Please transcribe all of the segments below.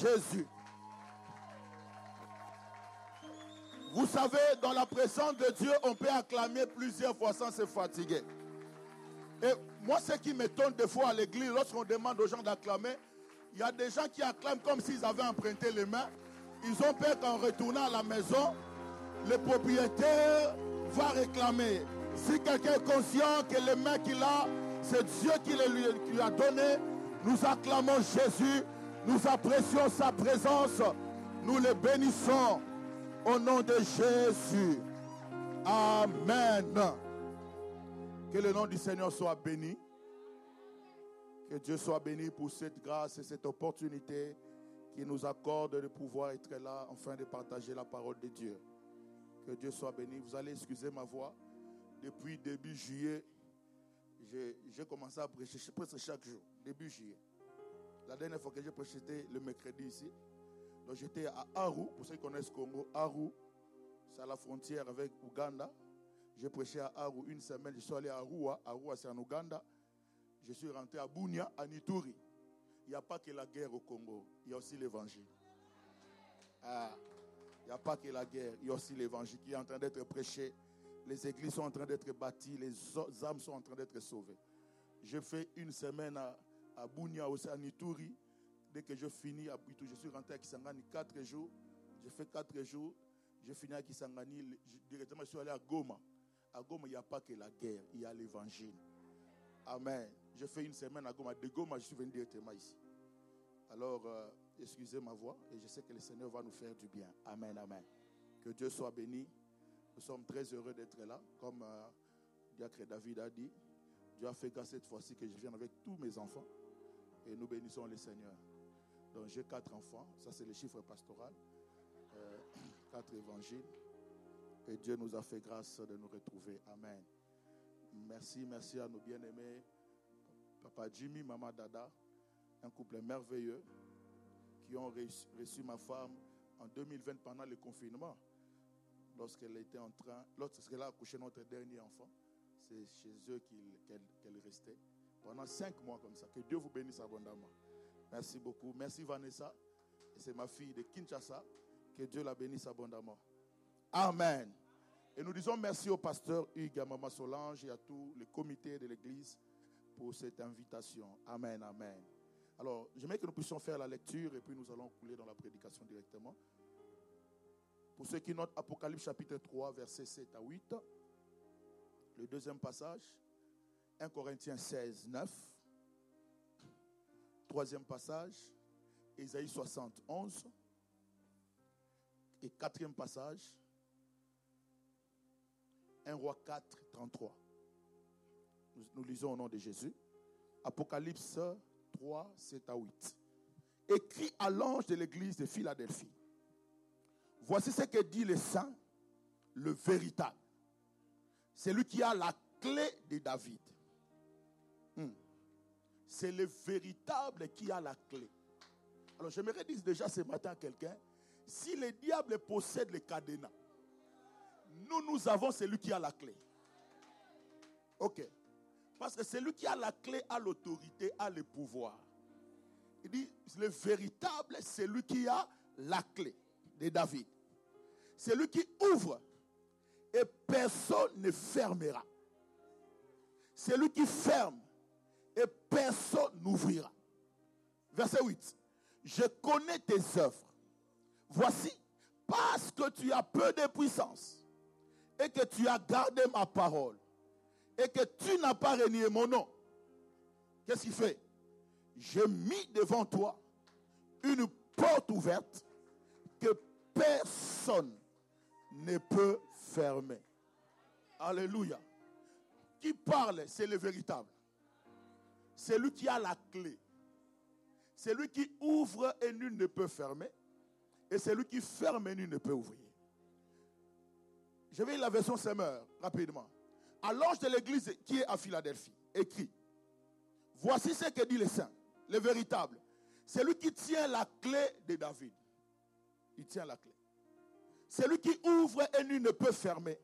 Jésus Vous savez, dans la présence de Dieu, on peut acclamer plusieurs fois sans se fatiguer. Et moi, ce qui m'étonne des fois à l'église, lorsqu'on demande aux gens d'acclamer, il y a des gens qui acclament comme s'ils avaient emprunté les mains. Ils ont peur qu'en retournant à la maison, le propriétaire va réclamer. Si quelqu'un est conscient que les mains qu'il a, c'est Dieu qui les lui, a donné, nous acclamons Jésus, nous apprécions sa présence, nous le bénissons au nom de Jésus. Amen. Que le nom du Seigneur soit béni. Que Dieu soit béni pour cette grâce et cette opportunité qui nous accorde de pouvoir être là afin de partager la parole de Dieu. Que Dieu soit béni. Vous allez excuser ma voix. Depuis début juillet, j'ai commencé à prêcher presque chaque jour, début juillet. La dernière fois que j'ai prêché, c'était le mercredi ici. Donc j'étais à Aru, pour ceux qui connaissent Congo, Aru, c'est à la frontière avec Ouganda. J'ai prêché à Aru une semaine, je suis allé à Arua, Arua c'est en Ouganda. Je suis rentré à Bunia, à Nituri. Il n'y a pas que la guerre au Congo, il y a aussi l'évangile. Ah, il n'y a pas que la guerre, il y a aussi l'évangile qui est en train d'être prêché. Les églises sont en train d'être bâties, les âmes sont en train d'être sauvées. J'ai fait une semaine à, à Bunia, aussi à. Dès que je finis à je suis rentré à Kisangani quatre jours. J'ai fait quatre jours. J'ai fini à Kisangani. Directement, je suis allé à Goma. À Goma, il n'y a pas que la guerre, il y a l'évangile. Amen. J'ai fait une semaine à Goma. De Goma, je suis venu directement ici. Alors, euh, excusez ma voix et je sais que le Seigneur va nous faire du bien. Amen, amen. Que Dieu soit béni. Nous sommes très heureux d'être là. Comme euh, Diacre David a dit, Dieu a fait grâce cette fois-ci que je vienne avec tous mes enfants et nous bénissons le Seigneur. Donc j'ai quatre enfants, ça c'est le chiffre pastoral, Euh, quatre évangiles. Et Dieu nous a fait grâce de nous retrouver. Amen. Merci, merci à nos bien-aimés, Papa Jimmy, Maman Dada, un couple merveilleux qui ont reçu, ma femme en 2020 pendant le confinement. Lorsqu'elle était en train, lorsqu'elle a accouché notre dernier enfant, c'est chez eux qu'elle restait pendant cinq mois comme ça. Que Dieu vous bénisse abondamment. Merci beaucoup. Merci Vanessa. C'est ma fille de Kinshasa. Que Dieu la bénisse abondamment. Amen. Et nous disons merci au pasteur Hugues, à Maman Solange et à tout le comité de l'église pour cette invitation. Amen, amen. Alors, j'aimerais que nous puissions faire la lecture et puis nous allons couler dans la prédication directement. Pour ceux qui notent Apocalypse chapitre 3, versets 7 à 8. Le deuxième passage, 1 Corinthiens 16, 9. Troisième passage, Ésaïe 60, 11. Et quatrième passage, 1 roi 4, 33. Nous, nous lisons au nom de Jésus. Apocalypse 3, 7 à 8. Écrit à l'ange de l'église de Philadelphie. Voici ce que dit le saint, le véritable. C'est lui qui a la clé de David. C'est le véritable qui a la clé. Alors j'aimerais dire déjà ce matin à quelqu'un, si le diable possède le cadenas, nous, nous avons celui qui a la clé. Ok. Parce que celui qui a la clé a l'autorité, a le pouvoir. Il dit, le véritable, c'est lui qui a la clé de David. C'est lui qui ouvre et personne ne fermera. C'est lui qui ferme personne n'ouvrira. Verset 8. Je connais tes œuvres. Voici, parce que tu as peu de puissance et que tu as gardé ma parole et que tu n'as pas renié mon nom, qu'est-ce qu'il fait? J'ai mis devant toi une porte ouverte que personne ne peut fermer. Alléluia. Qui parle, c'est le véritable. C'est lui qui a la clé. C'est lui qui ouvre et nul ne peut fermer. Et c'est lui qui ferme et nul ne peut ouvrir. Je vais lire la version Semeur rapidement. À l'ange de l'église qui est à Philadelphie, écrit Voici ce que dit le saint, le véritable. C'est lui qui tient la clé de David. Il tient la clé. C'est lui qui ouvre et nul ne peut fermer.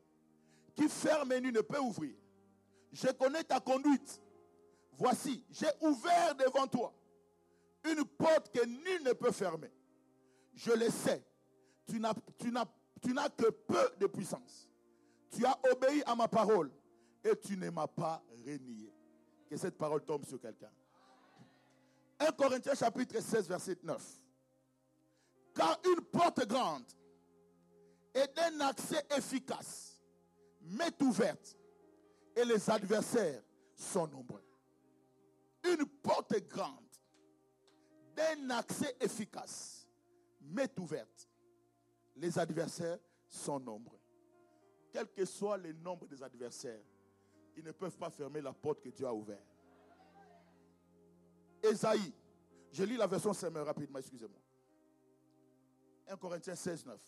Qui ferme et nul ne peut ouvrir. Je connais ta conduite. Voici, j'ai ouvert devant toi une porte que nul ne peut fermer. Je le sais. Tu n'as, que peu de puissance. Tu as obéi à ma parole et tu ne m'as pas renié. Que cette parole tombe sur quelqu'un. 1 Corinthiens chapitre 16, verset 9. Car une porte grande et d'un accès efficace m'est ouverte et les adversaires sont nombreux. Une porte grande d'un accès efficace m'est ouverte. Les adversaires sont nombreux. Quel que soit le nombre des adversaires, ils ne peuvent pas fermer la porte que Dieu a ouverte. Esaïe, je lis la version Semeur rapidement, excusez-moi. 1 Corinthiens 16, 9.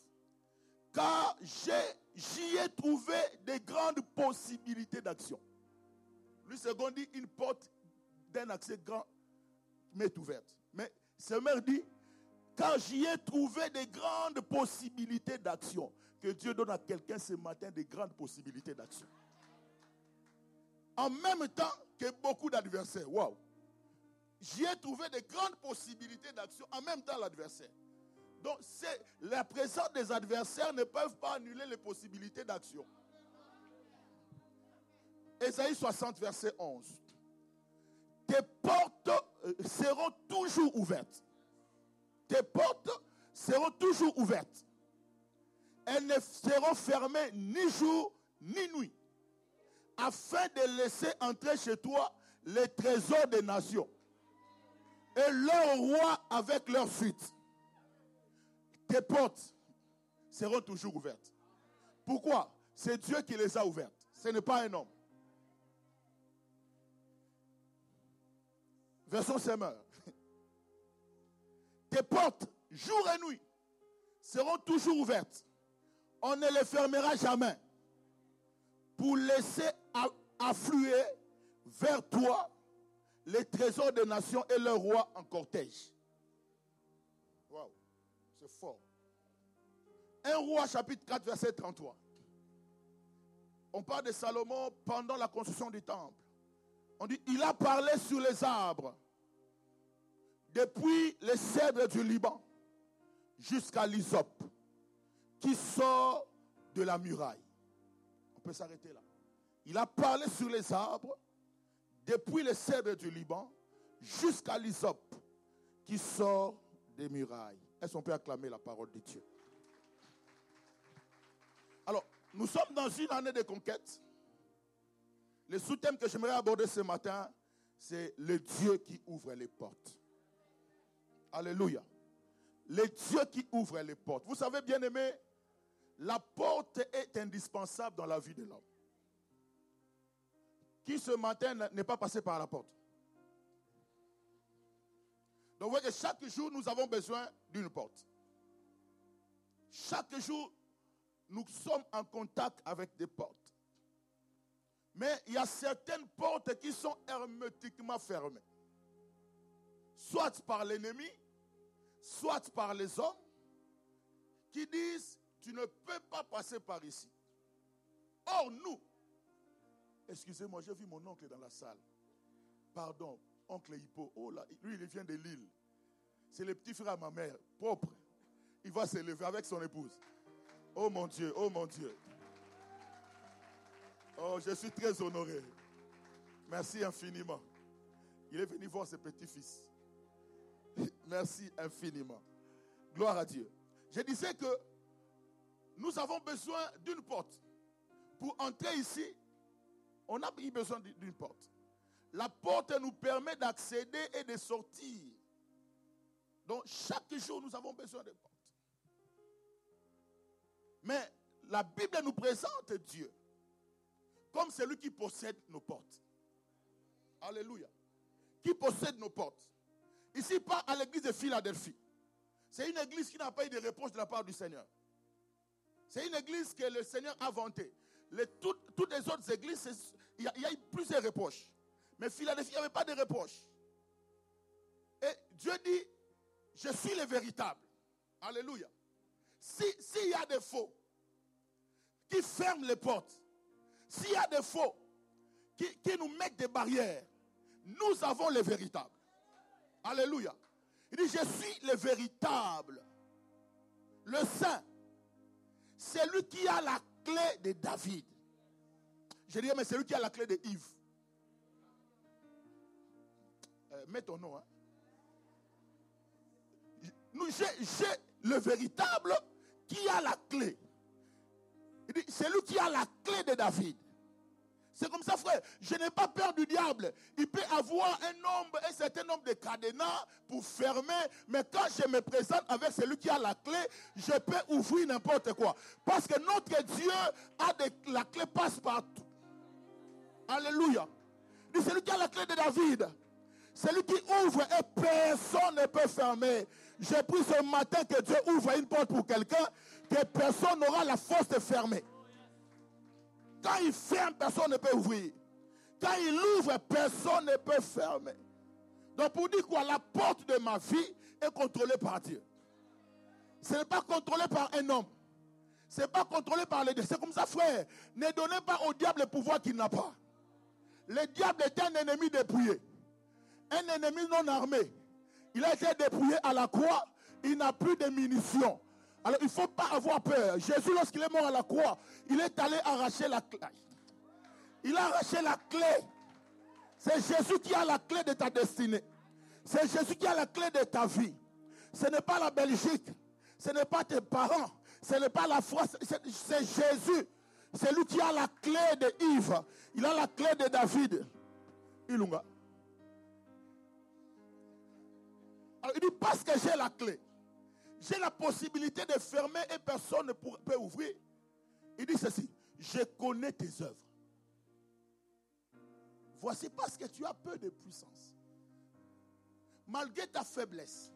Car j'y ai trouvé des grandes possibilités d'action. Lui, second dit, une porte d'un accès grand m'est ouverte. Mais Semeur dit, car j'y ai trouvé des grandes possibilités d'action. Que Dieu donne à quelqu'un ce matin des grandes possibilités d'action. En même temps que beaucoup d'adversaires. Waouh! J'y ai trouvé des grandes possibilités d'action en même temps l'adversaire. Donc, la présence des adversaires ne peuvent pas annuler les possibilités d'action. Ésaïe 60, verset 11. Tes portes euh, seront toujours ouvertes. Tes portes seront toujours ouvertes. Elles ne seront fermées ni jour ni nuit. Afin de laisser entrer chez toi les trésors des nations. Et leurs rois avec leur suite tes portes seront toujours ouvertes. Pourquoi? C'est Dieu qui les a ouvertes. Ce n'est pas un homme. Version semeur. Tes portes, jour et nuit, seront toujours ouvertes. On ne les fermera jamais pour laisser affluer vers toi les trésors des nations et leurs rois en cortège. C'est fort. Un roi, chapitre 4, verset 33. On parle de Salomon pendant la construction du temple. On dit, il a parlé sur les arbres, depuis les cèdres du Liban jusqu'à l'hysope, qui sort de la muraille. On peut s'arrêter là. Il a parlé sur les arbres, depuis les cèdres du Liban jusqu'à l'hysope, qui sort des murailles. Est-ce qu'on peut acclamer la parole de Dieu? Alors, nous sommes dans une année de conquête. Le sous-thème que j'aimerais aborder ce matin, c'est le Dieu qui ouvre les portes. Alléluia. Le Dieu qui ouvre les portes. Vous savez, bien aimé, la porte est indispensable dans la vie de l'homme. Qui ce matin n'est pas passé par la porte? Donc vous voyez que chaque jour, nous avons besoin d'une porte. Chaque jour, nous sommes en contact avec des portes. Mais il y a certaines portes qui sont hermétiquement fermées. Soit par l'ennemi, soit par les hommes, qui disent, tu ne peux pas passer par ici. Or, nous, excusez-moi, j'ai vu mon oncle dans la salle. Pardon, oncle Hippo. Oh là, lui, il vient de l'île. C'est le petit frère à ma mère, propre. Il va se lever avec son épouse. Oh mon Dieu, oh mon Dieu. Oh, je suis très honoré. Merci infiniment. Il est venu voir ses petits-fils. Merci infiniment. Gloire à Dieu. Je disais que nous avons besoin d'une porte. Pour entrer ici, on a besoin d'une porte. La porte nous permet d'accéder et de sortir. Donc chaque jour, nous avons besoin de porte. Mais la Bible nous présente Dieu comme celui qui possède nos portes. Alléluia. Qui possède nos portes. Ici, pas à l'église de Philadelphie. C'est une église qui n'a pas eu de reproche de la part du Seigneur. C'est une église que le Seigneur a vantée. toutes, les autres églises, il y, a, eu plusieurs reproches. Mais Philadelphie, il n'y avait pas de reproches. Et Dieu dit, je suis le véritable. Alléluia. S'il si y a des faux qui ferment les portes, s'il y a des faux qui, nous mettent des barrières, nous avons le véritable. Alléluia. Il dit, je suis le véritable. Le saint. C'est lui qui a la clé de David. Je dis, mais c'est lui qui a la clé de Yves. Euh, mets ton nom. Hein. J'ai le véritable qui a la clé. C'est lui qui a la clé de David. C'est comme ça, frère. Je n'ai pas peur du diable. Il peut avoir un nombre, un certain nombre de cadenas pour fermer. Mais quand je me présente avec celui qui a la clé, je peux ouvrir n'importe quoi. Parce que notre Dieu a la clé passe partout. Alléluia. C'est lui qui a la clé de David. Celui qui ouvre et personne ne peut fermer. J'ai pris ce matin que Dieu ouvre une porte pour quelqu'un que personne n'aura la force de fermer. Quand il ferme, personne ne peut ouvrir. Quand il ouvre, personne ne peut fermer. Donc pour dire quoi, la porte de ma vie est contrôlée par Dieu. Ce n'est pas contrôlé par un homme. Ce n'est pas contrôlé par les deux. C'est comme ça, frère. Ne donnez pas au diable le pouvoir qu'il n'a pas. Le diable est un ennemi dépouillé. Un ennemi non armé. Il a été dépouillé à la croix. Il n'a plus de munitions. Alors il ne faut pas avoir peur. Jésus, lorsqu'il est mort à la croix, il est allé arracher la clé. Il a arraché la clé. C'est Jésus qui a la clé de ta destinée. C'est Jésus qui a la clé de ta vie. Ce n'est pas la Belgique. Ce n'est pas tes parents. Ce n'est pas la France. C'est Jésus. C'est lui qui a la clé de Yves. Il a la clé de David. Ilunga. Alors, il dit parce que j'ai la clé j'ai la possibilité de fermer et personne ne peut ouvrir. Il dit ceci, je connais tes œuvres. Voici parce que tu as peu de puissance. Malgré ta faiblesse,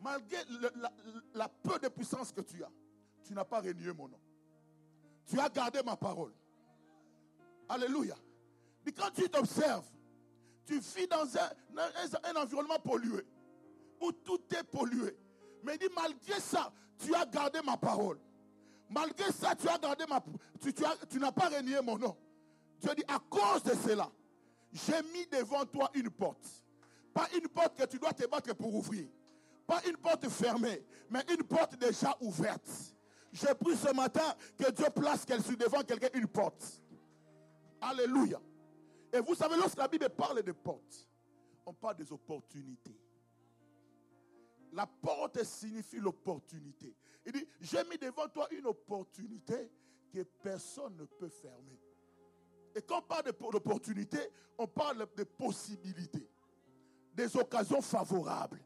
malgré la, peu de puissance que tu as, tu n'as pas renié mon nom. Tu as gardé ma parole. Alléluia. Mais quand tu t'observes, tu vis dans un environnement pollué, où tout est pollué. Mais il dit, malgré ça, tu as gardé ma parole. Malgré ça, tu as gardé ma tu, tu, tu n'as pas renié mon nom. Dieu dit, à cause de cela, j'ai mis devant toi une porte. Pas une porte que tu dois te battre pour ouvrir. Pas une porte fermée, mais une porte déjà ouverte. J'ai pris ce matin que Dieu place sur devant quelqu'un une porte. Alléluia. Et vous savez, lorsque la Bible parle de portes, on parle des opportunités. La porte signifie l'opportunité. Il dit, j'ai mis devant toi une opportunité que personne ne peut fermer. Et quand on parle d'opportunité, on parle de possibilités, des occasions favorables.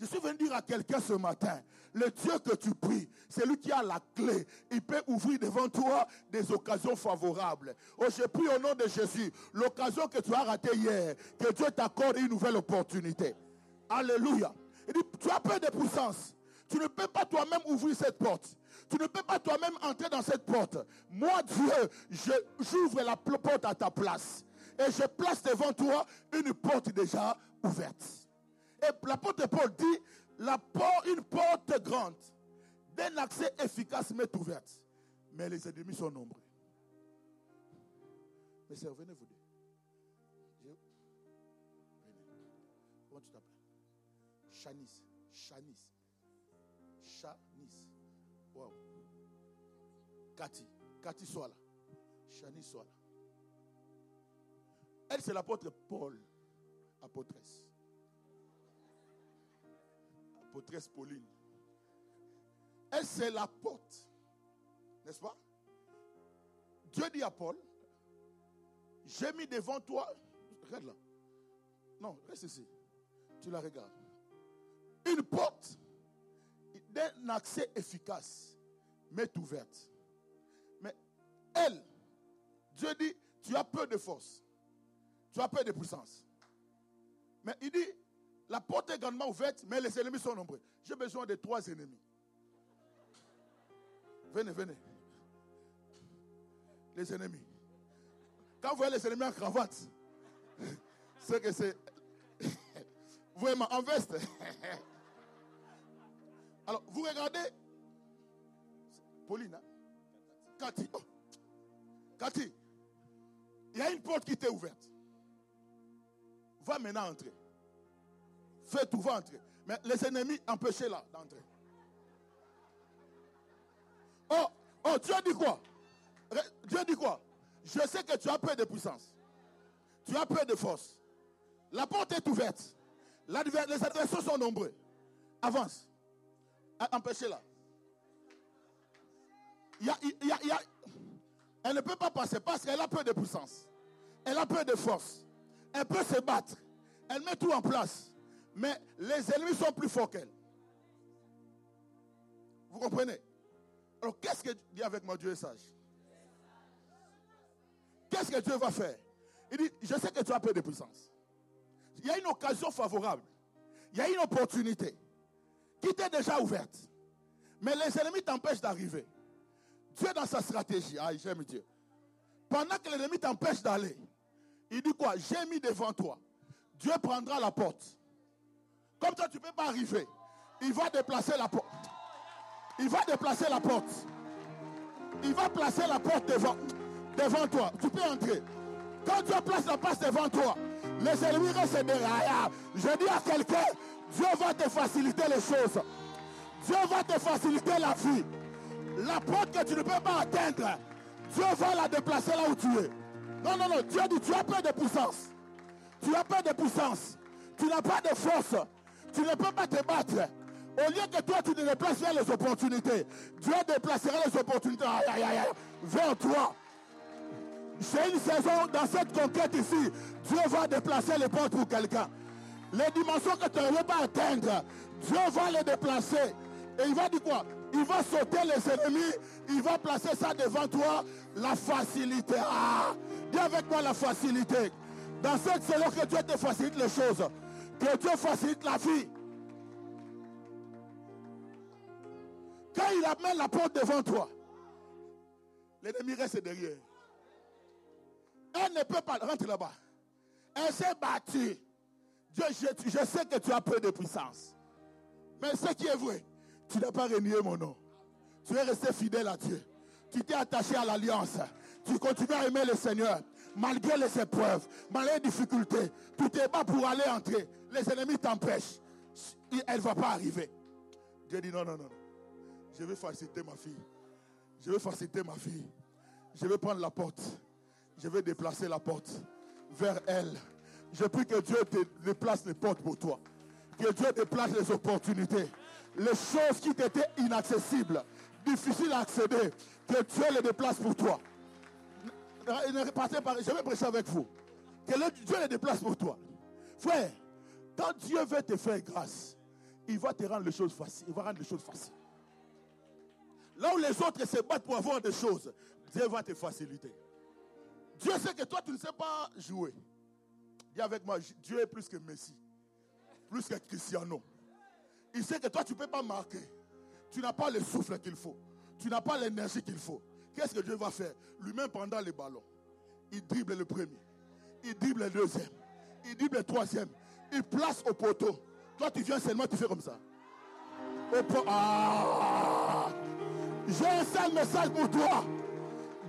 Je suis venu dire à quelqu'un ce matin, le Dieu que tu pries, c'est lui qui a la clé. Il peut ouvrir devant toi des occasions favorables. Oh, je prie au nom de Jésus, l'occasion que tu as ratée hier, que Dieu t'accorde une nouvelle opportunité. Alléluia. Il dit, tu as peur de puissance. Tu ne peux pas toi-même ouvrir cette porte. Tu ne peux pas toi-même entrer dans cette porte. Moi, Dieu, j'ouvre la porte à ta place. Et je place devant toi une porte déjà ouverte. Et la porte de Paul dit, une porte grande, d'un accès efficace m'est ouverte. Mais les ennemis sont nombreux. Mais c'est, venez vous Chanis. Chanis. Chanis. Wow. Cathy. Cathy soit là. Chanis soit là. Elle, c'est l'apôtre Paul, apôtresse. Apôtresse Pauline. Elle, c'est la porte. N'est-ce pas? Dieu dit à Paul, j'ai mis devant toi, regarde là. Non, reste ici. Tu la regardes. Une porte d'un accès efficace m'est ouverte. Mais elle, Dieu dit, tu as peu de force. Tu as peu de puissance. Mais il dit, la porte est grandement ouverte, mais les ennemis sont nombreux. J'ai besoin de trois ennemis. Venez, venez. Les ennemis. Quand vous voyez les ennemis en cravate, c'est que c'est. Vraiment, en veste. Alors, vous regardez. Pauline, hein? Cathy. Oh. Cathy, il y a une porte qui t'est ouverte. Va maintenant entrer. Fais tout, va entrer. Mais les ennemis, empêchez-la d'entrer. Oh, oh, Dieu dit quoi? Dieu dit quoi? Je sais que tu as peu de puissance. Tu as peu de force. La porte est ouverte. Les adversaires sont nombreux. Avance. Empêchez-la. Elle ne peut pas passer parce qu'elle a peu de puissance. Elle a peu de force. Elle peut se battre. Elle met tout en place. Mais les ennemis sont plus forts qu'elle. Vous comprenez? Alors qu'est-ce que dit avec moi Dieu est sage? Qu'est-ce que Dieu va faire? Il dit, je sais que tu as peu de puissance. Il y a une occasion favorable. Il y a une opportunité qui t'est déjà ouverte. Mais les ennemis t'empêchent d'arriver. Dieu dans sa stratégie, ah, j'aime Dieu. Pendant que l'ennemi t'empêche d'aller, il dit quoi? J'ai mis devant toi. Dieu prendra la porte. Comme ça, tu ne peux pas arriver. Il va déplacer la porte. Il va déplacer la porte. Il va placer la porte devant, devant toi. Tu peux entrer. Quand Dieu place la porte devant toi, les ennemis restent derrière. Je dis à quelqu'un, Dieu va te faciliter les choses. Dieu va te faciliter la vie. La porte que tu ne peux pas atteindre, Dieu va la déplacer là où tu es. Non, non, non. Dieu dit, tu as pas de puissance. Tu as pas de puissance. Tu n'as pas de force. Tu ne peux pas te battre. Au lieu que toi, tu te déplaces les opportunités, Dieu déplacera les opportunités vers toi. C'est une saison dans cette conquête ici. Dieu va déplacer les portes pour quelqu'un. Les dimensions que tu ne veux pas atteindre, Dieu va les déplacer. Et il va dire quoi? Il va sauter les ennemis. Il va placer ça devant toi. La facilité. Ah Dis avec moi la facilité. Dans cette saison que Dieu te facilite les choses. Que Dieu facilite la vie. Quand il amène la porte devant toi, l'ennemi reste derrière. Elle ne peut pas rentrer là-bas. Elle s'est battue. Dieu, je, sais que tu as peu de puissance. Mais ce qui est vrai, tu n'as pas renié mon nom. Tu es resté fidèle à Dieu. Tu t'es attaché à l'alliance. Tu continues à aimer le Seigneur. Malgré les épreuves, malgré les difficultés, tu t'es bas pour aller entrer. Les ennemis t'empêchent. Elle ne va pas arriver. Dieu dit non, non, non. Je vais faciliter ma fille. Je vais faciliter ma fille. Je vais prendre la porte. Je vais déplacer la porte vers elle. Je prie que Dieu te déplace les portes pour toi. Que Dieu déplace les opportunités. Les choses qui t'étaient inaccessibles, difficiles à accéder, que Dieu les déplace pour toi. Je vais prêcher avec vous. Que Dieu les déplace pour toi. Frère, quand Dieu veut te faire grâce, il va te rendre les choses faciles. Il va rendre les choses faciles. Là où les autres se battent pour avoir des choses, Dieu va te faciliter. Dieu sait que toi, tu ne sais pas jouer. Dis avec moi, Dieu est plus que Messi, plus que Cristiano. Il sait que toi, tu ne peux pas marquer. Tu n'as pas le souffle qu'il faut. Tu n'as pas l'énergie qu'il faut. Qu'est-ce que Dieu va faire? Lui-même pendant les ballons. Il dribble le premier. Il dribble le deuxième. Il dribble le troisième. Il place au poteau. Toi, tu viens seulement, tu fais comme ça. Ah! J'ai un seul message pour toi.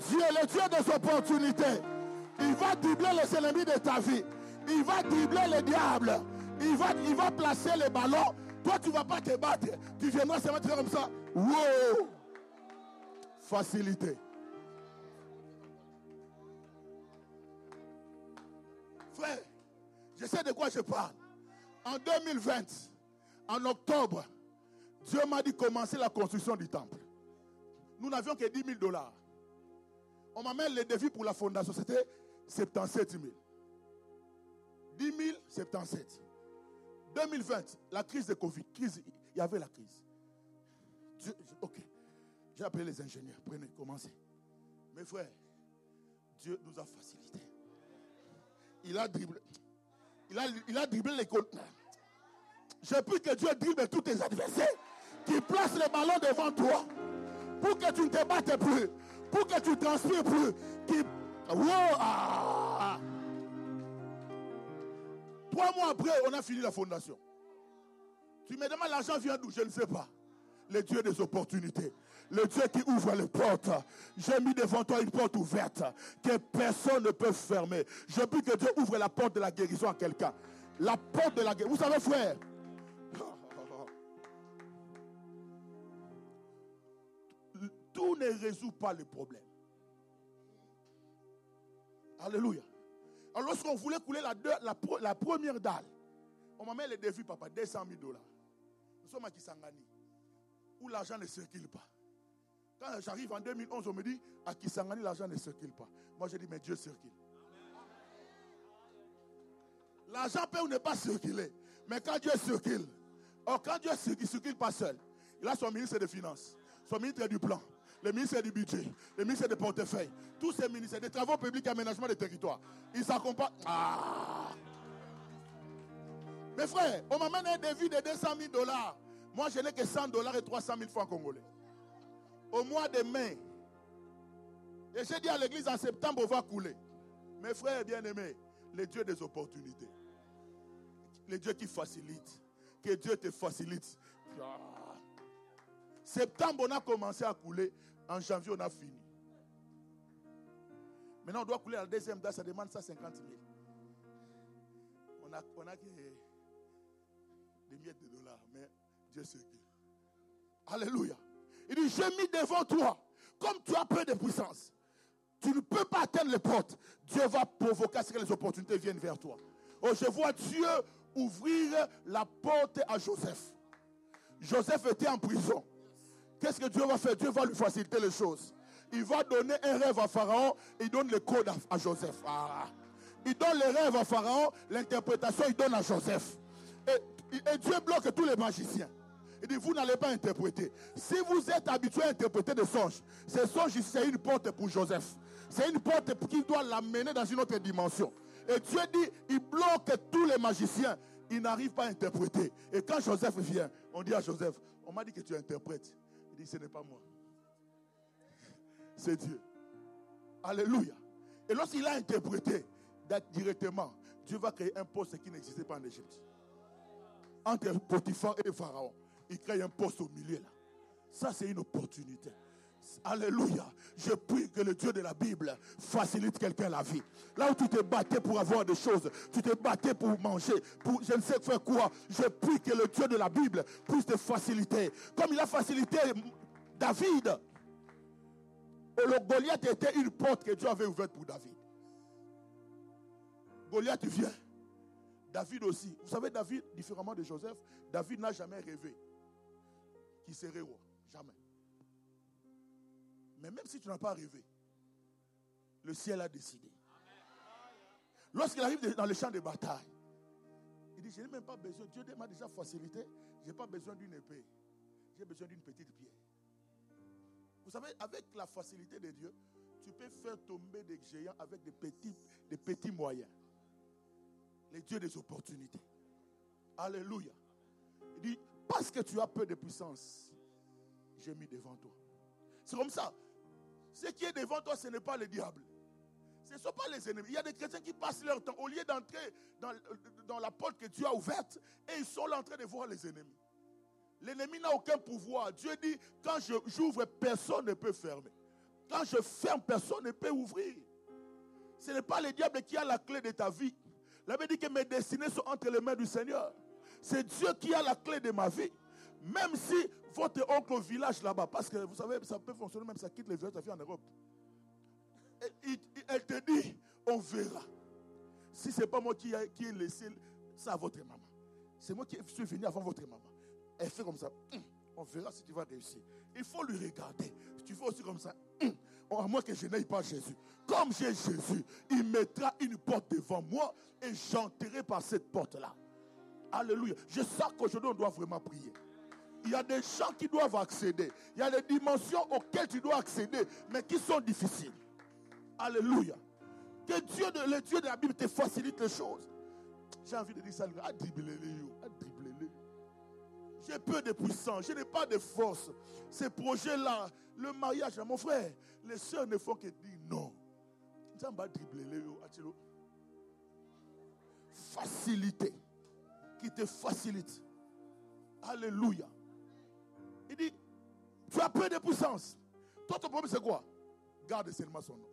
Dieu le Dieu des opportunités. Il va dribbler les ennemis de ta vie. Il va dribbler les diables. Il va, il va placer les ballons. Toi, tu ne vas pas te battre. Tu viendras se mettre comme ça. Wow! Facilité. Frère, je sais de quoi je parle. En 2020, en octobre, Dieu m'a dit commencer la construction du temple. Nous n'avions que 10 000 dollars. On m'amène le défi pour la fondation. C'était 77 000. 10 000, 77. 2020, la crise de Covid. Il y avait la crise. ok. J'ai appelé les ingénieurs. Prenez, commencez. Mes frères, Dieu nous a facilité. Il a dribblé. Il a, il a dribblé les. J'ai pris que Dieu dribble tous tes adversaires qui placent les ballons devant toi pour que tu ne te battes plus, pour que tu transpires plus. Qui... Ah. Trois mois après, on a fini la fondation. Tu me demandes l'argent vient d'où? Je ne sais pas. Le Dieu des opportunités. Le Dieu qui ouvre les portes. J'ai mis devant toi une porte ouverte que personne ne peut fermer. Je prie que Dieu ouvre la porte de la guérison à quelqu'un. La porte de la guérison. Vous savez, frère, tout ne résout pas le problème. Alléluia. Lorsqu'on voulait couler la, première dalle, on m'a mis le défi, papa, 200 000 dollars. Nous sommes à Kisangani, où l'argent ne circule pas. Quand j'arrive en 2011, on me dit, à Kisangani, l'argent ne circule pas. Moi, je dis, mais Dieu circule. L'argent peut ou ne pas circuler. Mais quand Dieu circule, or quand Dieu circule, circule pas seul. Il a son ministre des Finances, son ministre du Plan, le ministère du Budget, le ministère des Portefeuilles, tous ces ministères, des Travaux publics et aménagement des territoires. Ils s'accompagnent. Ah! Mes frères, on m'amène un devis de 200 000 dollars. Moi, je n'ai que 100 dollars et 300 000 francs congolais. Au mois de mai. Et j'ai dit à l'église en septembre, on va couler. Mes frères bien-aimés, le Dieu des opportunités. Le Dieu qui facilite. Que Dieu te facilite. Ah. Septembre, on a commencé à couler. En janvier, on a fini. Maintenant, on doit couler la deuxième date, ça demande 150 000. On a, on a des miettes de dollars, mais Dieu sait qui. Alléluia. Il dit, j'ai mis devant toi, comme tu as peu de puissance, tu ne peux pas atteindre les portes. Dieu va provoquer ce que les opportunités viennent vers toi. Oh, je vois Dieu ouvrir la porte à Joseph. Joseph était en prison. Qu'est-ce que Dieu va faire? Dieu va lui faciliter les choses. Il va donner un rêve à Pharaon, il donne le code à, Joseph. Ah. Il donne le rêve à Pharaon, l'interprétation, il donne à Joseph. Et, Dieu bloque tous les magiciens. Il dit, vous n'allez pas interpréter. Si vous êtes habitué à interpréter des songes, ces songes, c'est une porte pour Joseph. C'est une porte qui doit l'amener dans une autre dimension. Et Dieu dit, il bloque tous les magiciens. Il n'arrive pas à interpréter. Et quand Joseph vient, on dit à Joseph, on m'a dit que tu interprètes. Il dit, ce n'est pas moi. C'est Dieu. Alléluia. Et lorsqu'il a interprété directement, Dieu va créer un poste qui n'existait pas en Égypte. Entre Potiphar et Pharaon. Il crée un poste au milieu là. Ça, c'est une opportunité. Alléluia. Je prie que le Dieu de la Bible facilite quelqu'un la vie. Là où tu te battais pour avoir des choses, tu te battais pour manger, pour je ne sais faire quoi. Je prie que le Dieu de la Bible puisse te faciliter. Comme il a facilité David. Et le Goliath était une porte que Dieu avait ouverte pour David. Goliath vient. David aussi. Vous savez, David, différemment de Joseph, David n'a jamais rêvé qu'il serait roi. Jamais. Mais même si tu n'as pas rêvé, le ciel a décidé. Lorsqu'il arrive dans le champ de bataille, il dit, je n'ai même pas besoin, Dieu m'a déjà facilité, je n'ai pas besoin d'une épée, j'ai besoin d'une petite pierre. Vous savez, avec la facilité de Dieu, tu peux faire tomber des géants avec des petits, des petits moyens. Les dieux des opportunités. Alléluia. Il dit, parce que tu as peu de puissance, j'ai mis devant toi. C'est comme ça. Ce qui est devant toi, ce n'est pas le diable. Ce ne sont pas les ennemis. Il y a des chrétiens qui passent leur temps, au lieu d'entrer dans, la porte que Dieu a ouverte, et ils sont là en train de voir les ennemis. L'ennemi n'a aucun pouvoir. Dieu dit, quand j'ouvre, personne ne peut fermer. Quand je ferme, personne ne peut ouvrir. Ce n'est pas le diable qui a la clé de ta vie. La Bible dit que mes destinées sont entre les mains du Seigneur. C'est Dieu qui a la clé de ma vie. Même si votre oncle au village là-bas, parce que vous savez, ça peut fonctionner même ça quitte les villages, ça fait en Europe. elle te dit, on verra. Si ce n'est pas moi qui, ai laissé ça à votre maman, c'est moi qui suis venu avant votre maman. Elle fait comme ça. Hum, On verra si tu vas réussir. Il faut lui regarder. Tu fais aussi comme ça. Oh, à moins que je n'aille pas Jésus. Comme j'ai Jésus, il mettra une porte devant moi et j'entrerai par cette porte-là. Alléluia. Je sens qu'aujourd'hui, on doit vraiment prier. Il y a des gens qui doivent accéder. Il y a des dimensions auxquelles tu dois accéder, mais qui sont difficiles. Alléluia. Que Dieu, le Dieu de la Bible te facilite les choses. J'ai envie de dire ça. Dribbler les J'ai peu de puissance. Je n'ai pas de force. Ces projets-là, le mariage, mon frère, les soeurs ne font que dire non. Facilité. Qui te facilite. Alléluia. Peu de puissance. Toi, ton problème, c'est quoi? Garde seulement son nom.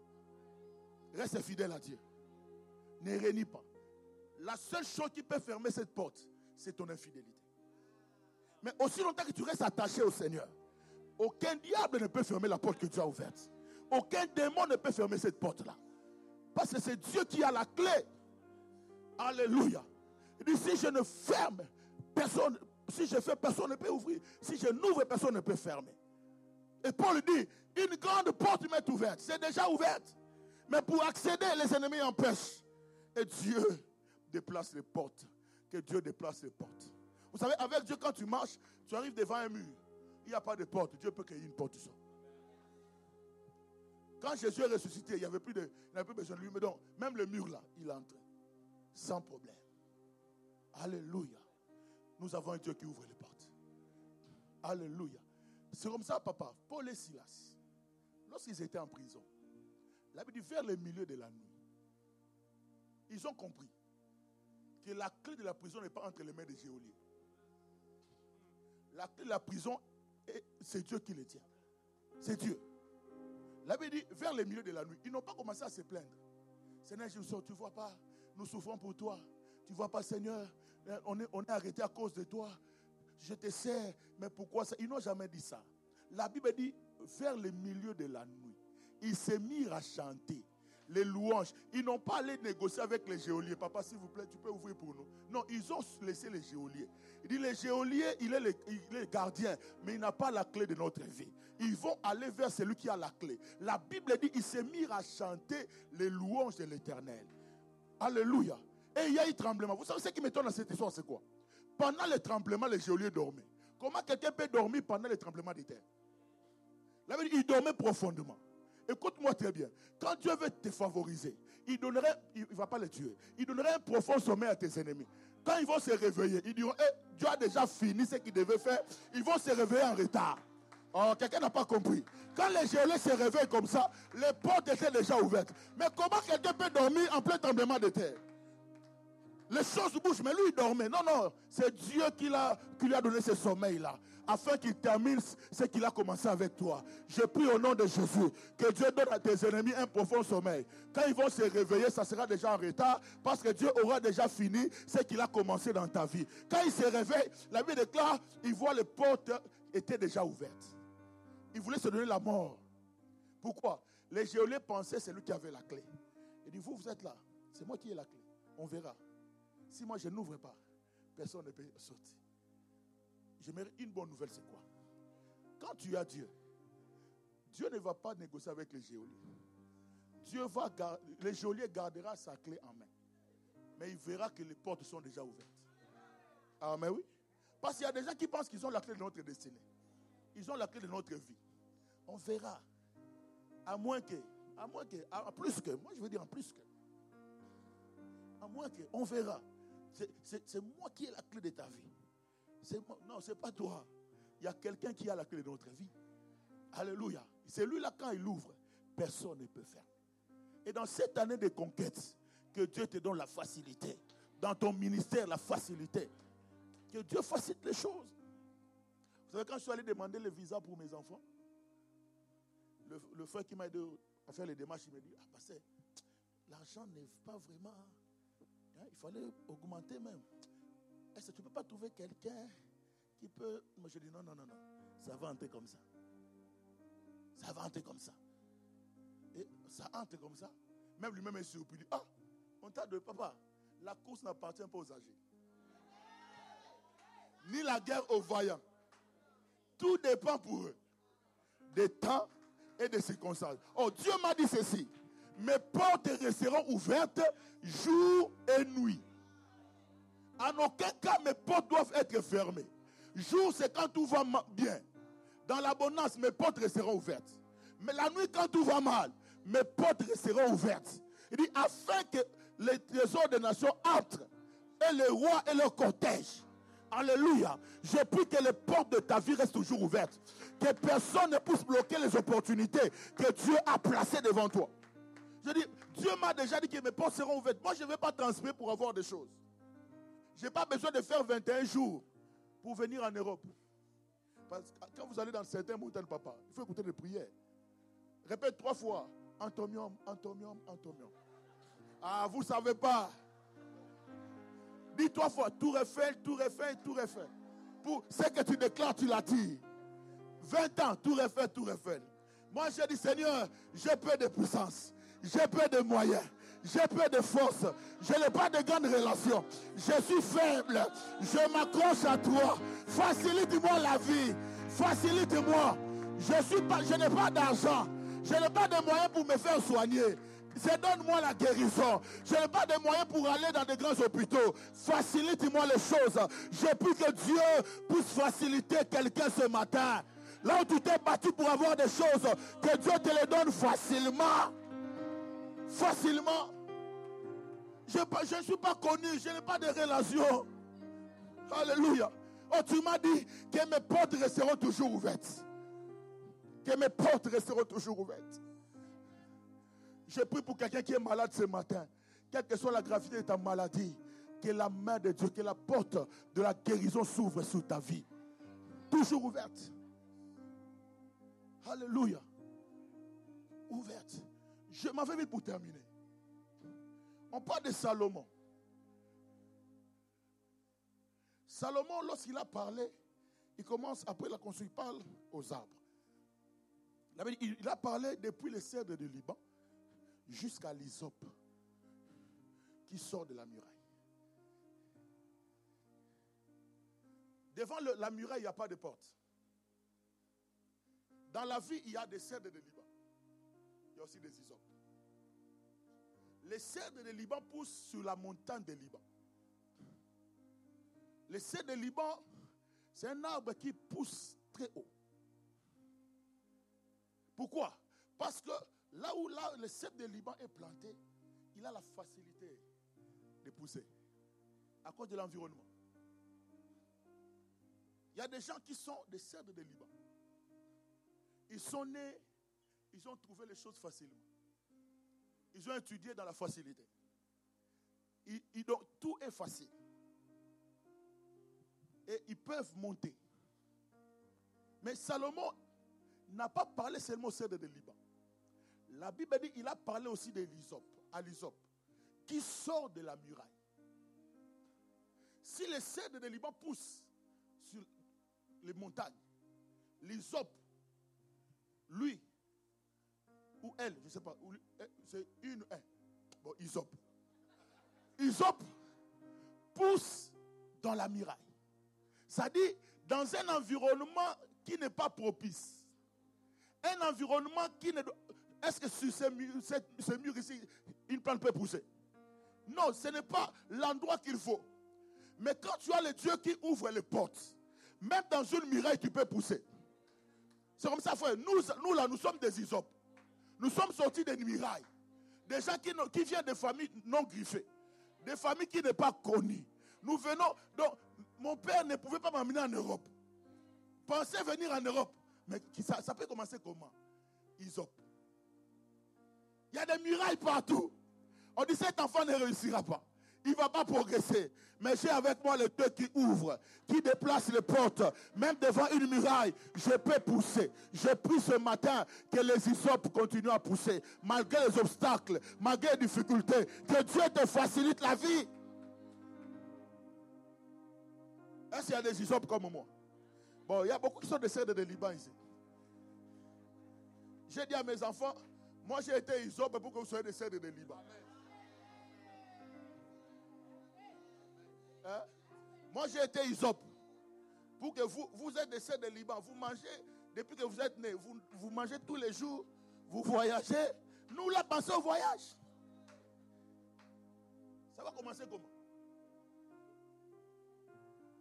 Reste fidèle à Dieu. Ne réunis pas. La seule chose qui peut fermer cette porte, c'est ton infidélité. Mais aussi longtemps que tu restes attaché au Seigneur, aucun diable ne peut fermer la porte que tu as ouverte. Aucun démon ne peut fermer cette porte-là. Parce que c'est Dieu qui a la clé. Alléluia. Il dit si je ne ferme, personne, si je fais, personne ne peut ouvrir. Si je n'ouvre, personne ne peut fermer. Et Paul dit, une grande porte m'est ouverte. C'est déjà ouverte. Mais pour accéder, les ennemis empêchent. Et Dieu déplace les portes. Que Dieu déplace les portes. Vous savez, avec Dieu, quand tu marches, tu arrives devant un mur. Il n'y a pas de porte. Dieu peut créer une porte. Ça. Quand Jésus est ressuscité, il n'y avait plus de, plus besoin de lui. Mais donc, même le mur là, il entre. Sans problème. Alléluia. Nous avons un Dieu qui ouvre les portes. Alléluia. C'est comme ça, papa. Paul et Silas, lorsqu'ils étaient en prison, la dit vers le milieu de la nuit, ils ont compris que la clé de la prison n'est pas entre les mains des géoliers. La clé de la prison, c'est Dieu qui les tient. C'est Dieu. La dit, vers le milieu de la nuit, ils n'ont pas commencé à se plaindre. Seigneur, tu ne vois pas, nous souffrons pour toi. Tu ne vois pas, Seigneur, on est arrêté à cause de toi. Je te sais, mais pourquoi ça? Ils n'ont jamais dit ça. La Bible dit, vers le milieu de la nuit, ils se mirent à chanter les louanges. Ils n'ont pas allé négocier avec les géoliers. Papa, s'il vous plaît, tu peux ouvrir pour nous. Non, ils ont laissé les géoliers. Il dit, les géoliers, il est le, gardien, mais il n'a pas la clé de notre vie. Ils vont aller vers celui qui a la clé. La Bible dit, ils se mirent à chanter les louanges de l'éternel. Alléluia. Et il y a eu tremblement. Vous savez ce qui m'étonne dans cette histoire, c'est quoi? Pendant le tremblement, les géoliers dormaient. Comment quelqu'un peut dormir pendant le tremblement de terre? La il dormait profondément. Écoute-moi très bien. Quand Dieu veut te favoriser, il donnerait, il ne va pas les tuer, il donnerait un profond sommeil à tes ennemis. Quand ils vont se réveiller, ils diront, eh, Dieu a déjà fini ce qu'il devait faire. Ils vont se réveiller en retard. Oh, quelqu'un n'a pas compris. Quand les gelés se réveillent comme ça, les portes étaient déjà ouvertes. Mais comment quelqu'un peut dormir en plein tremblement de terre? Les choses bougent, mais lui, il dormait. Non, non, c'est Dieu qui, lui a donné ce sommeil-là afin qu'il termine ce qu'il a commencé avec toi. Je prie au nom de Jésus que Dieu donne à tes ennemis un profond sommeil. Quand ils vont se réveiller, ça sera déjà en retard parce que Dieu aura déjà fini ce qu'il a commencé dans ta vie. Quand ils se réveillent, la Bible déclare, ils voient les portes étaient déjà ouvertes. Ils voulaient se donner la mort. Pourquoi? Les géoliers pensaient c'est lui qui avait la clé. Il dit, vous, vous êtes là. C'est moi qui ai la clé. On verra. Si moi je n'ouvre pas, personne ne peut sortir. J'aimerais une bonne nouvelle, c'est quoi? Quand tu as Dieu, Dieu ne va pas négocier avec les géoliers. Dieu va garder, les geôliers gardera sa clé en main. Mais il verra que les portes sont déjà ouvertes. Ah, mais oui. Parce qu'il y a des gens qui pensent qu'ils ont la clé de notre destinée. Ils ont la clé de notre vie. On verra. À moins que, à moins que, à plus que, moi je veux dire en plus que. À moins que, on verra. C'est moi qui ai la clé de ta vie. Non, ce n'est pas toi. Il y a quelqu'un qui a la clé de notre vie. Alléluia. C'est lui-là, quand il ouvre, personne ne peut faire. Et dans cette année de conquête, que Dieu te donne la facilité. Dans ton ministère, la facilité. Que Dieu facilite les choses. Vous savez, quand je suis allé demander le visa pour mes enfants, le, frère qui m'a aidé à faire les démarches, il m'a dit, ah, parce l'argent n'est pas vraiment... Hein, il fallait augmenter même. Est-ce que tu ne peux pas trouver quelqu'un qui peut. Moi, je dis non, non, non, non. Ça va entrer comme ça. Ça va entrer comme ça. Et ça entre comme ça. Même lui-même est surpris. Il dit Ah, on t'a de papa. La course n'appartient pas aux âgés. Ni la guerre aux vaillants. Tout dépend pour eux. Des temps et des circonstances. Oh, Dieu m'a dit ceci. Mes portes resteront ouvertes jour et nuit. En aucun cas, mes portes doivent être fermées. Jour, c'est quand tout va bien. Dans l'abondance, mes portes resteront ouvertes. Mais la nuit, quand tout va mal, mes portes resteront ouvertes. Il dit, afin que les trésors des nations entrent, et les rois et leurs cortèges. Alléluia. J'ai pris que les portes de ta vie restent toujours ouvertes. Que personne ne puisse bloquer les opportunités que Dieu a placées devant toi. Je dis, Dieu m'a déjà dit que mes portes seront ouvertes. Moi, je ne vais pas transmettre pour avoir des choses. Je n'ai pas besoin de faire 21 jours pour venir en Europe. Parce que quand vous allez dans certains montagnes, papa, il faut écouter les prières. Répète trois fois. Antomium, antomium, antomium. Ah, vous ne savez pas. Dis trois fois, tout refait, tout refait, tout refait. Pour ce que tu déclares, tu l'attires. 20 ans, tout refait, tout refait. Moi, j'ai dit, Seigneur, j'ai peu de puissance, j'ai peu de moyens, j'ai peu de force, je n'ai pas de grandes relations, je suis faible, je m'accroche à toi. Facilite-moi la vie, facilite-moi. Je, je n'ai pas d'argent, je n'ai pas de moyens pour me faire soigner. Donne-moi la guérison. Je n'ai pas de moyens pour aller dans de grands hôpitaux. Facilite-moi les choses. Je prie que Dieu puisse faciliter quelqu'un ce matin. Là où tu t'es battu pour avoir des choses, que Dieu te les donne facilement. Facilement. Je ne suis pas connu, je n'ai pas de relation. Alléluia. Oh, tu m'as dit que mes portes resteront toujours ouvertes. Que mes portes resteront toujours ouvertes. Je prie pour quelqu'un qui est malade ce matin. Quelle que soit la gravité de ta maladie, que la main de Dieu, que la porte de la guérison s'ouvre sur ta vie. Toujours ouverte. Alléluia. Ouverte. Je m'avais mis pour terminer. On parle de Salomon. Salomon, lorsqu'il a parlé, il commence, après la construction, il parle aux arbres. Il a parlé depuis les cèdres du Liban jusqu'à l'hysope qui sort de la muraille. Devant la muraille, il n'y a pas de porte. Dans la vie, il y a des cèdres de Liban. A aussi des isopes. Les cèdres de Liban poussent sur la montagne de Liban. Les cèdres de Liban, c'est un arbre qui pousse très haut. Pourquoi? Parce que Là où le cèpe de Liban est planté, il a la facilité de pousser à cause de l'environnement. Il y a des gens qui sont des cèdres de Liban. Ils sont nés, ils ont trouvé les choses facilement. Ils ont étudié dans la facilité. tout est facile. Et ils peuvent monter. Mais Salomon n'a pas parlé seulement au de Liban. La Bible dit il a parlé aussi de l'hysope, à l'hysope, qui sort de la muraille. Si les cèdres de Liban poussent sur les montagnes, l'hysope, lui, ou elle, je ne sais pas, eh, c'est une, un, bon, hysope. Hysope pousse dans la muraille. Ça dit, dans un environnement qui n'est pas propice. Un environnement qui ne, est-ce que sur ce mur, ici, une plante peut pousser? Non, ce n'est pas l'endroit qu'il faut. Mais quand tu as le Dieu qui ouvre les portes, même dans une muraille, tu peux pousser. C'est comme ça, frère. Nous, nous là, nous sommes des isopes. Nous sommes sortis d'une muraille. Des gens qui, qui viennent de familles non griffées. Des familles qui n'est pas connues. Nous venons. Donc, mon père ne pouvait pas m'amener en Europe. Pensez venir en Europe. Mais ça, ça peut commencer comment? Isop. Il y a des murailles partout. On dit cet enfant ne réussira pas. Il ne va pas progresser. Mais j'ai avec moi le Dieu qui ouvre, qui déplace les portes. Même devant une muraille, je peux pousser. Je prie ce matin que les isopes continuent à pousser. Malgré les obstacles, malgré les difficultés. Que Dieu te facilite la vie. Est-ce qu'il y a des isopes comme moi? Bon, il y a beaucoup qui sont des cèdres de Liban ici. J'ai dit à mes enfants, moi, j'ai été isope pour que vous soyez des cèdres de Liban. Hein? Moi, j'ai été isope. Pour que vous, vous êtes des de Liban, vous mangez, depuis que vous êtes né, vous, vous mangez tous les jours, vous voyagez. Nous, là, pensons au voyage. Ça va commencer comment?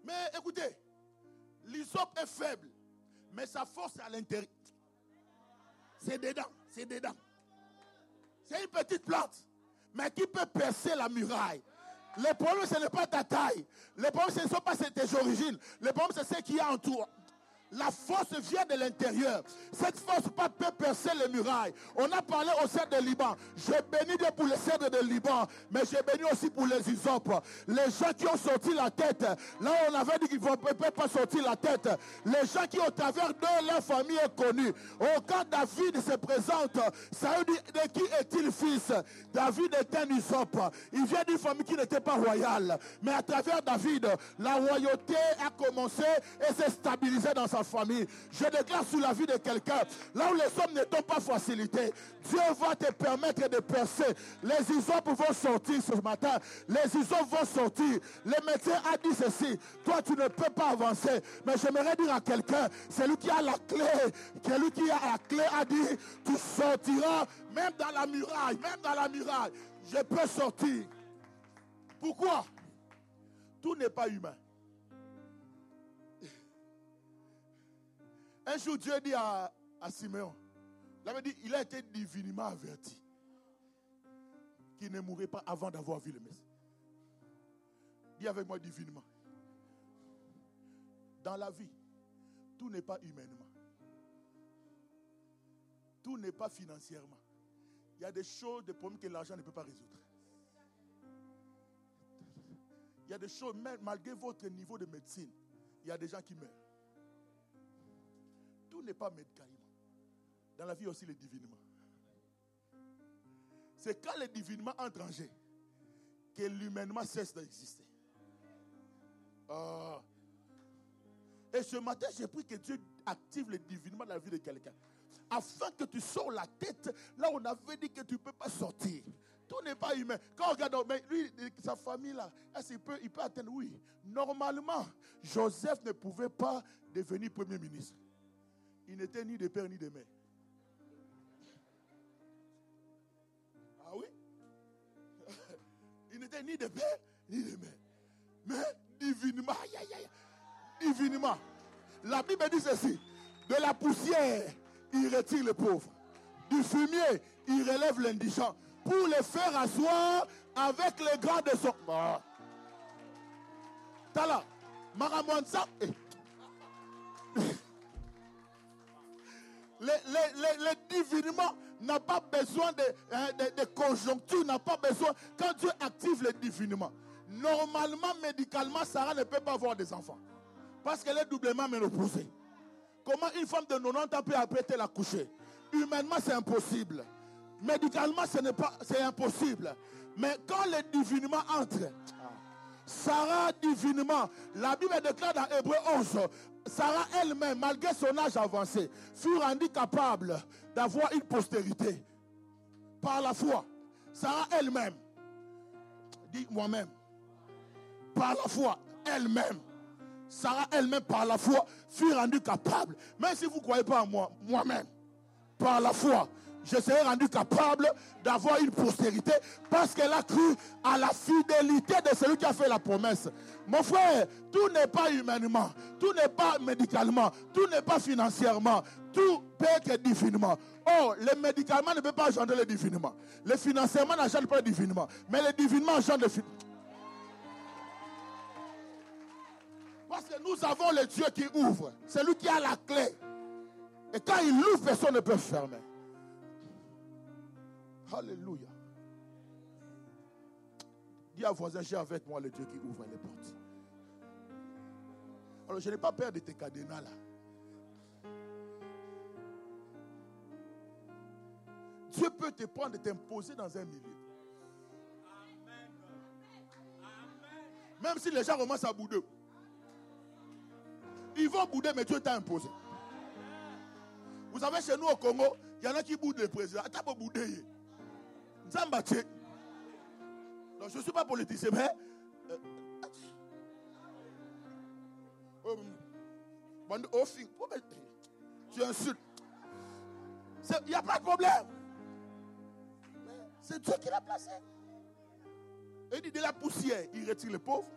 Mais écoutez, l'isop est faible, mais sa force est à l'intérieur. C'est dedans, c'est dedans. C'est une petite plante, mais qui peut percer la muraille. Le problème, ce n'est pas ta taille. Le problème, ce ne sont pas tes origines. Le problème, c'est ce qu'il y a en toi. La force vient de l'intérieur. Cette force peut percer les murailles. On a parlé au cèdre de Liban. J'ai béni pour les cèdres de Liban, mais j'ai béni aussi pour les isopes. Les gens qui ont sorti la tête, là on avait dit qu'ils ne peuvent pas sortir la tête. Les gens qui au travers de leur famille est connue. Quand David se présente, ça veut dire de qui est-il fils? David est un isope. Il vient d'une famille qui n'était pas royale. Mais à travers David, la royauté a commencé et s'est stabilisée dans sa famille. Je déclare sur la vie de quelqu'un, là où les hommes ne t'ont pas facilité, Dieu va te permettre de percer. Les isopes vont sortir ce matin. Les isopes vont sortir. Le médecin a dit ceci. Toi, tu ne peux pas avancer. Mais j'aimerais dire à quelqu'un, celui qui a la clé, celui qui a la clé a dit, tu sortiras même dans la muraille, même dans la muraille. Je peux sortir. Pourquoi? Tout n'est pas humain. Un jour, Dieu dit à, Simeon, il avait dit, il a été divinement averti qu'il ne mourrait pas avant d'avoir vu le Messie. Dis avec moi divinement. Dans la vie, tout n'est pas humainement. Tout n'est pas financièrement. Il y a des choses, des problèmes que l'argent ne peut pas résoudre. Il y a des choses, malgré votre niveau de médecine, il y a des gens qui meurent n'est pas médicalement. Dans la vie aussi, le divinement. C'est quand le divinement entre en jeu que l'humainement cesse d'exister. Ah. Et ce matin, j'ai pris que Dieu active le divinement dans la vie de quelqu'un. Afin que tu sors la tête là où on avait dit que tu ne peux pas sortir. Tout n'est pas humain. Quand on regarde, lui, sa famille là, est-ce qu'il peut, il peut atteindre? Oui. Normalement, Joseph ne pouvait pas devenir premier ministre il n'était ni de père ni de mère. Ah oui? Il n'était ni de père ni de mère. Mais divinement, divinement. La Bible dit ceci. De la poussière, il retire le pauvre. Du fumier, il relève l'indigent. Pour le faire asseoir avec les grands de son... Bah. Tala, Maramonsa. Eh. le, divinement n'a pas besoin de, hein, de, conjoncture, n'a pas besoin. Quand Dieu active le divinement, normalement, médicalement, Sarah ne peut pas avoir des enfants. Parce qu'elle est doublement ménopausée. Comment une femme de 90 ans peut apprêter la coucher Humainement, c'est impossible. Médicalement, ce n'est pas, c'est impossible. Mais quand le divinement entre, Sarah divinement, la Bible déclare dans Hébreu 11, Sarah elle-même, malgré son âge avancé, fut rendue capable d'avoir une postérité. Par la foi. Sarah elle-même, dit moi-même, par la foi, elle-même, Sarah elle-même, par la foi, fut rendue capable. Même si vous ne croyez pas en moi, moi-même, par la foi, je serai rendu capable d'avoir une postérité parce qu'elle a cru à la fidélité de celui qui a fait la promesse. Mon frère, tout n'est pas humainement, tout n'est pas médicalement, tout n'est pas financièrement, tout peut être divinement. Oh, le médicament ne peut pas engendrer le divinement. Le financièrement n'engendre pas le divinement. Mais le divinement engendre le financement. Parce que nous avons le Dieu qui ouvre. C'est lui qui a la clé. Et quand il ouvre, personne ne peut fermer. Alléluia. Dis à voisin, j'ai avec moi le Dieu qui ouvre les portes. Alors je n'ai pas peur de tes cadenas là. Dieu peut te prendre et t'imposer dans un milieu. Même si les gens commencent à bouder. Ils vont bouder, mais Dieu t'a imposé. Vous savez, chez nous au Congo, il y en a qui boudent le président. Attends, bouder. Donc, je ne suis pas politicien, mais. Euh, euh, fin, tu insultes. Il n'y a pas de problème. C'est Dieu qui l'a placé. Il dit de la poussière, il retire les pauvres,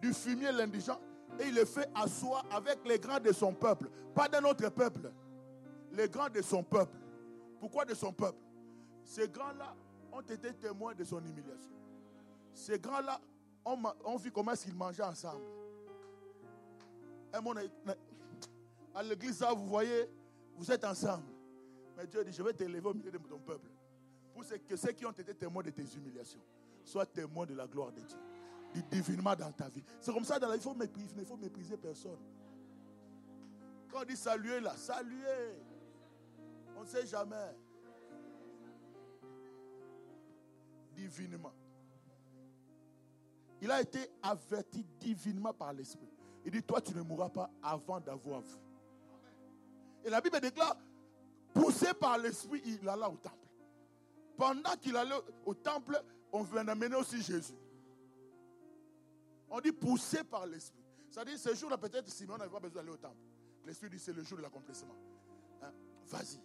du fumier l'indigent, et il le fait asseoir avec les grands de son peuple, pas d'un autre peuple. Les grands de son peuple. Pourquoi de son peuple? Ces grands-là ont été témoins de son humiliation. Ces grands-là ont, vu comment ils mangeaient ensemble. à l'église, vous voyez, vous êtes ensemble. Mais Dieu dit, je vais t'élever au milieu de ton peuple. Pour que ceux qui ont été témoins de tes humiliations soient témoins de la gloire de Dieu. Du divinement dans ta vie. C'est comme ça dans la vie, il faut mépriser, il faut mépriser personne. Quand on dit saluer là, saluer. On ne sait jamais. Divinement. Il a été averti divinement par l'Esprit. Il dit, toi, tu ne mourras pas avant d'avoir vu. Et la Bible déclare, poussé par l'Esprit, il alla au temple. Pendant qu'il allait au temple, on vient d'amener aussi Jésus. On dit poussé par l'Esprit. C'est-à-dire, ce jour-là, peut-être Simon n'avait pas besoin d'aller au temple. L'Esprit dit, c'est le jour de l'accomplissement. Hein? Vas-y.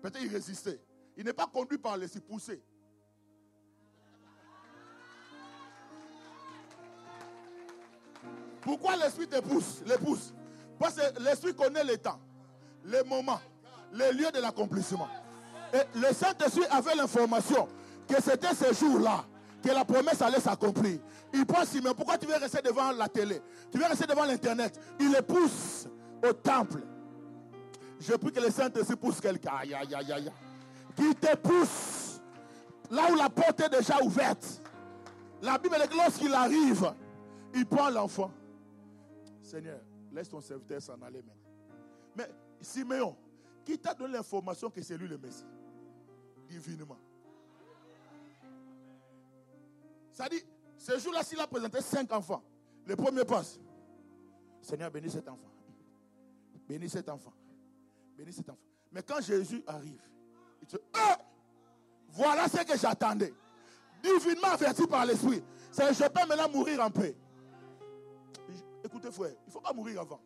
Peut-être il résistait. Il n'est pas conduit par l'Esprit, poussé. Pourquoi l'Esprit te pousse, les pousse? Parce que l'Esprit connaît les temps, les moments, les lieux de l'accomplissement. Et le Saint-Esprit avait l'information que c'était ce jour-là que la promesse allait s'accomplir. Il pense, mais pourquoi tu veux rester devant la télé? Tu veux rester devant l'Internet? Il les pousse au temple. Je prie que le Saint-Esprit pousse quelqu'un. Aïe, aïe, aïe, aïe. Qui te pousse là où la porte est déjà ouverte. La Bible dit que lorsqu'il arrive, il prend l'enfant. Seigneur, laisse ton serviteur s'en aller maintenant. Mais Siméon, qui t'a donné l'information que c'est lui le Messie? Divinement. Ça dit, ce jour-là, s'il a présenté cinq enfants, le premier passe. Seigneur, bénis cet enfant. Bénis cet enfant. Bénis cet enfant. Mais quand Jésus arrive, il dit, eh, voilà ce que j'attendais. Divinement averti par l'Esprit. Je peux maintenant mourir en paix. Écoutez, frère, il ne faut pas mourir avant.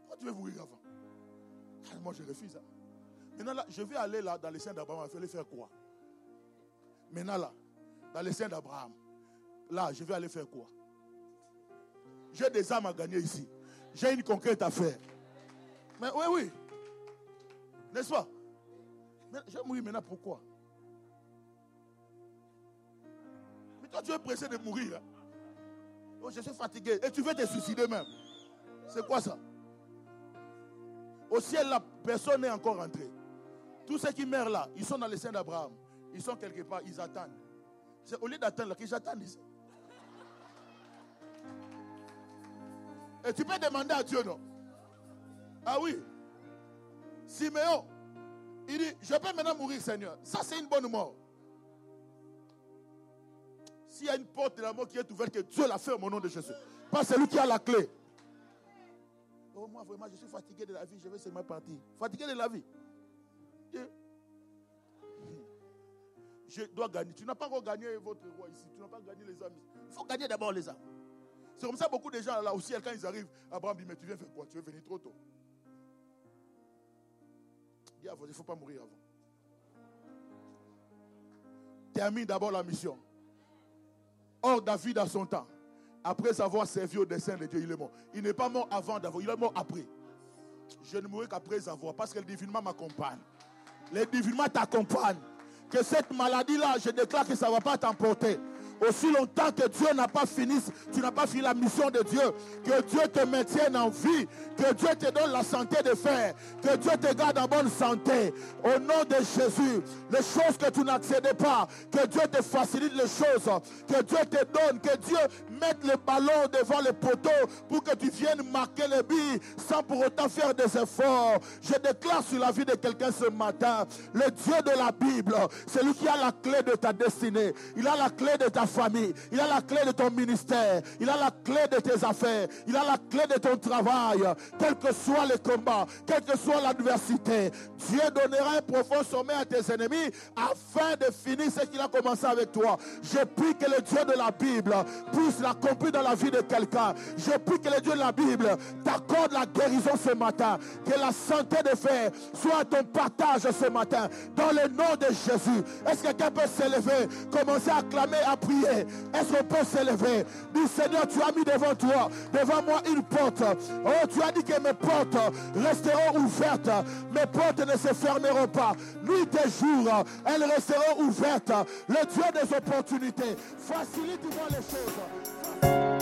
Pourquoi tu veux mourir avant? Ah, Moi, je refuse. ça. Maintenant, là, je vais aller là dans les saints d'Abraham. Il fallait faire quoi? Maintenant, là, dans les saints d'Abraham, là, je vais aller faire quoi? J'ai des âmes à gagner ici. J'ai une conquête à faire. Mais oui, oui. N'est-ce pas? Je vais mourir maintenant, pourquoi? Mais toi, tu es pressé de mourir. Hein? Oh, je suis fatigué. Et tu veux te suicider même. C'est quoi ça? Au ciel, la personne n'est encore rentrée. Tous ceux qui meurent là, ils sont dans les seins d'Abraham. Ils sont quelque part, ils attendent. C'est au lieu d'attendre qu'ils attendent ici. Et tu peux demander à Dieu, non? Ah oui. Siméon, il dit, je peux maintenant mourir, Seigneur. Ça, c'est une bonne mort. S'il y a une porte de la mort qui est ouverte, que Dieu la ferme au nom de Jésus. Pas celui qui a la clé. Oh, moi, vraiment, je suis fatigué de la vie, je vais seulement partir. Fatigué de la vie. Je dois gagner. Tu n'as pas encore gagné votre roi ici. Tu n'as pas gagné les amis. Il faut gagner d'abord les âmes. C'est comme ça beaucoup de gens là aussi, quand ils arrivent, Abraham dit, mais tu viens faire quoi? Tu veux venir trop tôt? Il ne faut pas mourir avant. Termine d'abord la mission. Or, David, à son temps, après avoir servi au dessein de Dieu, il est mort. Il n'est pas mort avant d'avoir, il est mort après. Je ne mourrai qu'après avoir, parce que le divinement m'accompagne. Le divinement t'accompagne. Que cette maladie-là, je déclare que ça ne va pas t'emporter. Aussi longtemps que Dieu n'a pas fini, tu n'as pas fini la mission de Dieu. Que Dieu te maintienne en vie. Que Dieu te donne la santé de faire. Que Dieu te garde en bonne santé. Au nom de Jésus, les choses que tu n'accédais pas, que Dieu te facilite les choses. Que Dieu te donne. Que Dieu mette le ballon devant le poteau pour que tu viennes marquer les billes sans pour autant faire des efforts. Je déclare sur la vie de quelqu'un ce matin, le Dieu de la Bible, c'est lui qui a la clé de ta destinée. Il a la clé de ta famille, il a la clé de ton ministère, il a la clé de tes affaires, il a la clé de ton travail, quel que soit le combat, quelle que soit l'adversité. Dieu donnera un profond sommet à tes ennemis afin de finir ce qu'il a commencé avec toi. Je prie que le Dieu de la Bible puisse l'accomplir dans la vie de quelqu'un. Je prie que le Dieu de la Bible t'accorde la guérison ce matin, que la santé de fer soit ton partage ce matin, dans le nom de Jésus. Est-ce que quelqu'un peut s'élever, commencer à clamer, à prier? Est-ce qu'on peut s'élever Dis Seigneur, tu as mis devant toi, devant moi une porte. Oh, tu as dit que mes portes resteront ouvertes. Mes portes ne se fermeront pas. Nuit et jour, elles resteront ouvertes. Le Dieu des opportunités, facilite-moi les choses.